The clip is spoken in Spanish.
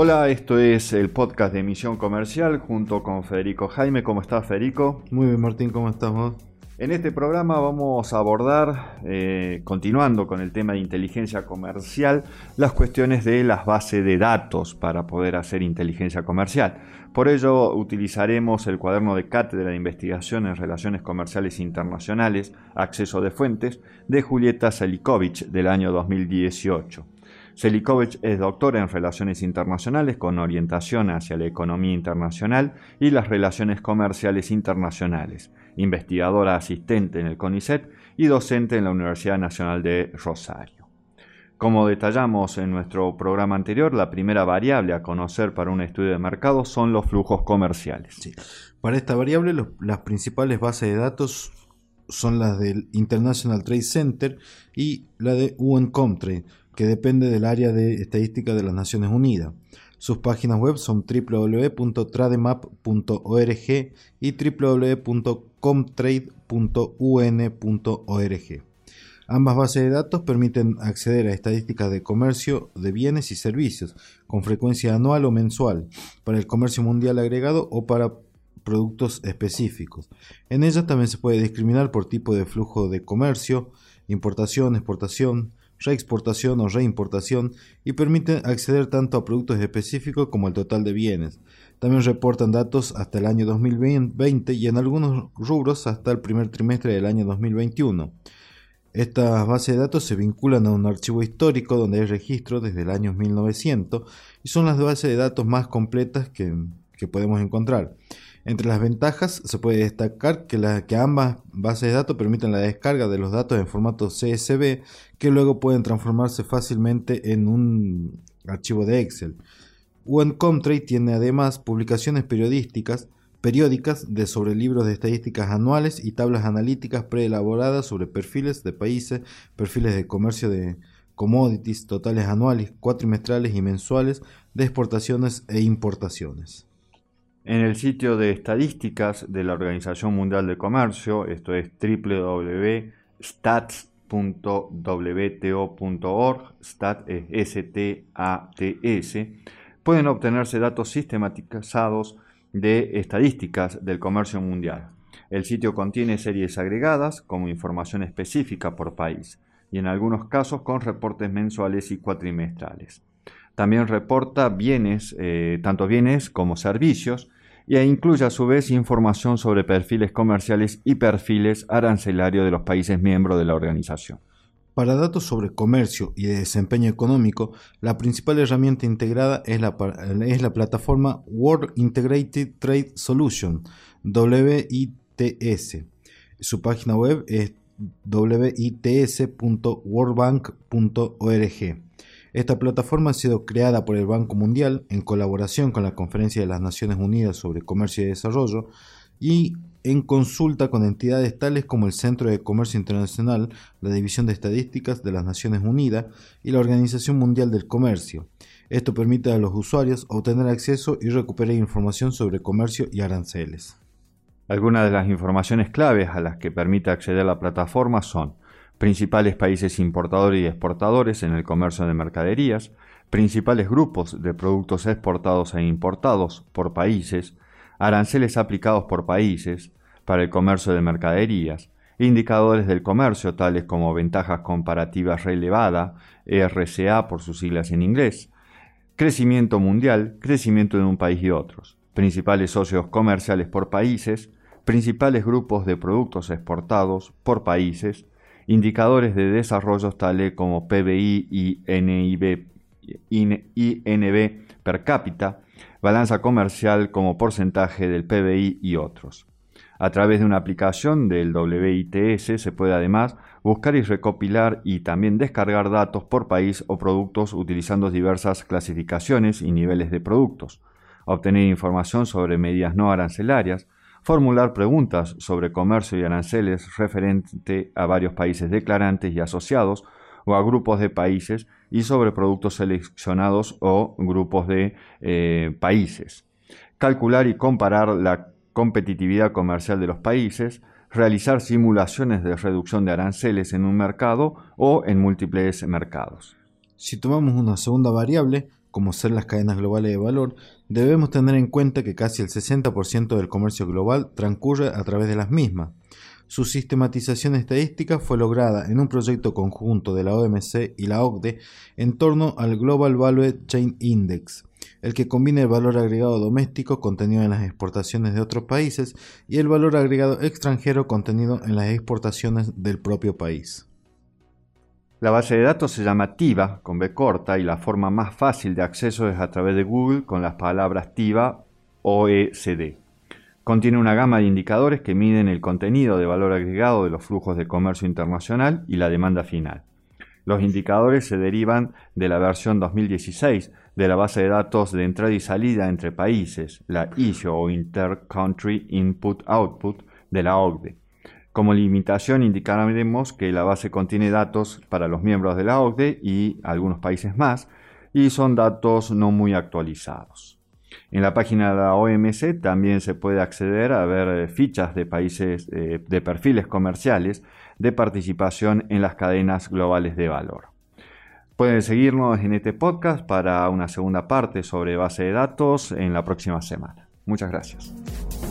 Hola, esto es el podcast de Emisión Comercial junto con Federico Jaime. ¿Cómo estás, Federico? Muy bien, Martín, ¿cómo estás vos? En este programa vamos a abordar, eh, continuando con el tema de inteligencia comercial, las cuestiones de las bases de datos para poder hacer inteligencia comercial. Por ello utilizaremos el cuaderno de cátedra de investigación en relaciones comerciales internacionales, acceso de fuentes, de Julieta Selikovic del año 2018. Selikovic es doctora en Relaciones Internacionales con orientación hacia la economía internacional y las relaciones comerciales internacionales, investigadora asistente en el CONICET y docente en la Universidad Nacional de Rosario. Como detallamos en nuestro programa anterior, la primera variable a conocer para un estudio de mercado son los flujos comerciales. Para esta variable, las principales bases de datos son las del International Trade Center y la de UN Comtrade, que depende del área de estadística de las Naciones Unidas. Sus páginas web son www.trademap.org y www.comtrade.un.org. Ambas bases de datos permiten acceder a estadísticas de comercio de bienes y servicios con frecuencia anual o mensual para el comercio mundial agregado o para productos específicos. En ellas también se puede discriminar por tipo de flujo de comercio, importación, exportación, reexportación o reimportación y permiten acceder tanto a productos específicos como al total de bienes. También reportan datos hasta el año 2020 y en algunos rubros hasta el primer trimestre del año 2021. Estas bases de datos se vinculan a un archivo histórico donde hay registro desde el año 1900 y son las bases de datos más completas que, que podemos encontrar. Entre las ventajas se puede destacar que, que, ambas bases de datos permiten la descarga de los datos en formato CSV que luego pueden transformarse fácilmente en un archivo de Excel. OneComTrade tiene además publicaciones periodísticas, periódicas de sobre libros de estadísticas anuales y tablas analíticas preelaboradas sobre perfiles de países, perfiles de comercio de commodities, totales anuales, cuatrimestrales y mensuales de exportaciones e importaciones. En el sitio de estadísticas de la Organización Mundial de Comercio, esto es www.stats.wto.org, stat S-T-A-T-S, pueden obtenerse datos sistematizados de estadísticas del comercio mundial. El sitio contiene series agregadas como información específica por país y en algunos casos con reportes mensuales y cuatrimestrales. También reporta bienes, eh, tanto bienes como servicios, y incluye a su vez información sobre perfiles comerciales y perfiles arancelarios de los países miembros de la organización. Para datos sobre comercio y de desempeño económico, la principal herramienta integrada es la, es la plataforma World Integrated Trade Solution, WITS. Su página web es wits.worldbank.org. Esta plataforma ha sido creada por el Banco Mundial en colaboración con la Conferencia de las Naciones Unidas sobre Comercio y Desarrollo y en consulta con entidades tales como el Centro de Comercio Internacional, la División de Estadísticas de las Naciones Unidas y la Organización Mundial del Comercio. Esto permite a los usuarios obtener acceso y recuperar información sobre comercio y aranceles. Algunas de las informaciones claves a las que permite acceder la plataforma son principales países importadores y exportadores en el comercio de mercaderías, principales grupos de productos exportados e importados por países, aranceles aplicados por países para el comercio de mercaderías, indicadores del comercio tales como ventajas comparativas relevada, RCA por sus siglas en inglés, crecimiento mundial, crecimiento en un país y otros, principales socios comerciales por países, principales grupos de productos exportados por países, indicadores de desarrollo tales como PBI y NIB, per cápita, balanza comercial como porcentaje del PBI y otros. A través de una aplicación del WITS se puede además buscar y recopilar y también descargar datos por país o productos utilizando diversas clasificaciones y niveles de productos, obtener información sobre medidas no arancelarias, formular preguntas sobre comercio y aranceles referente a varios países declarantes y asociados o a grupos de países y sobre productos seleccionados o grupos de eh, países. Calcular y comparar la competitividad comercial de los países, realizar simulaciones de reducción de aranceles en un mercado o en múltiples mercados. Si tomamos una segunda variable, como ser las cadenas globales de valor, debemos tener en cuenta que casi el 60% del comercio global transcurre a través de las mismas. Su sistematización estadística fue lograda en un proyecto conjunto de la OMC y la OCDE en torno al Global Value Chain Index, el que combina el valor agregado doméstico contenido en las exportaciones de otros países y el valor agregado extranjero contenido en las exportaciones del propio país. La base de datos se llama TIVA con B corta y la forma más fácil de acceso es a través de Google con las palabras TIVA OECD. Contiene una gama de indicadores que miden el contenido de valor agregado de los flujos de comercio internacional y la demanda final. Los indicadores se derivan de la versión 2016 de la base de datos de entrada y salida entre países, la ISO o Inter-Country Input-Output de la OCDE. Como limitación indicaremos que la base contiene datos para los miembros de la OCDE y algunos países más, y son datos no muy actualizados. En la página de la OMC también se puede acceder a ver eh, fichas de países eh, de perfiles comerciales de participación en las cadenas globales de valor. Pueden seguirnos en este podcast para una segunda parte sobre base de datos en la próxima semana. Muchas gracias.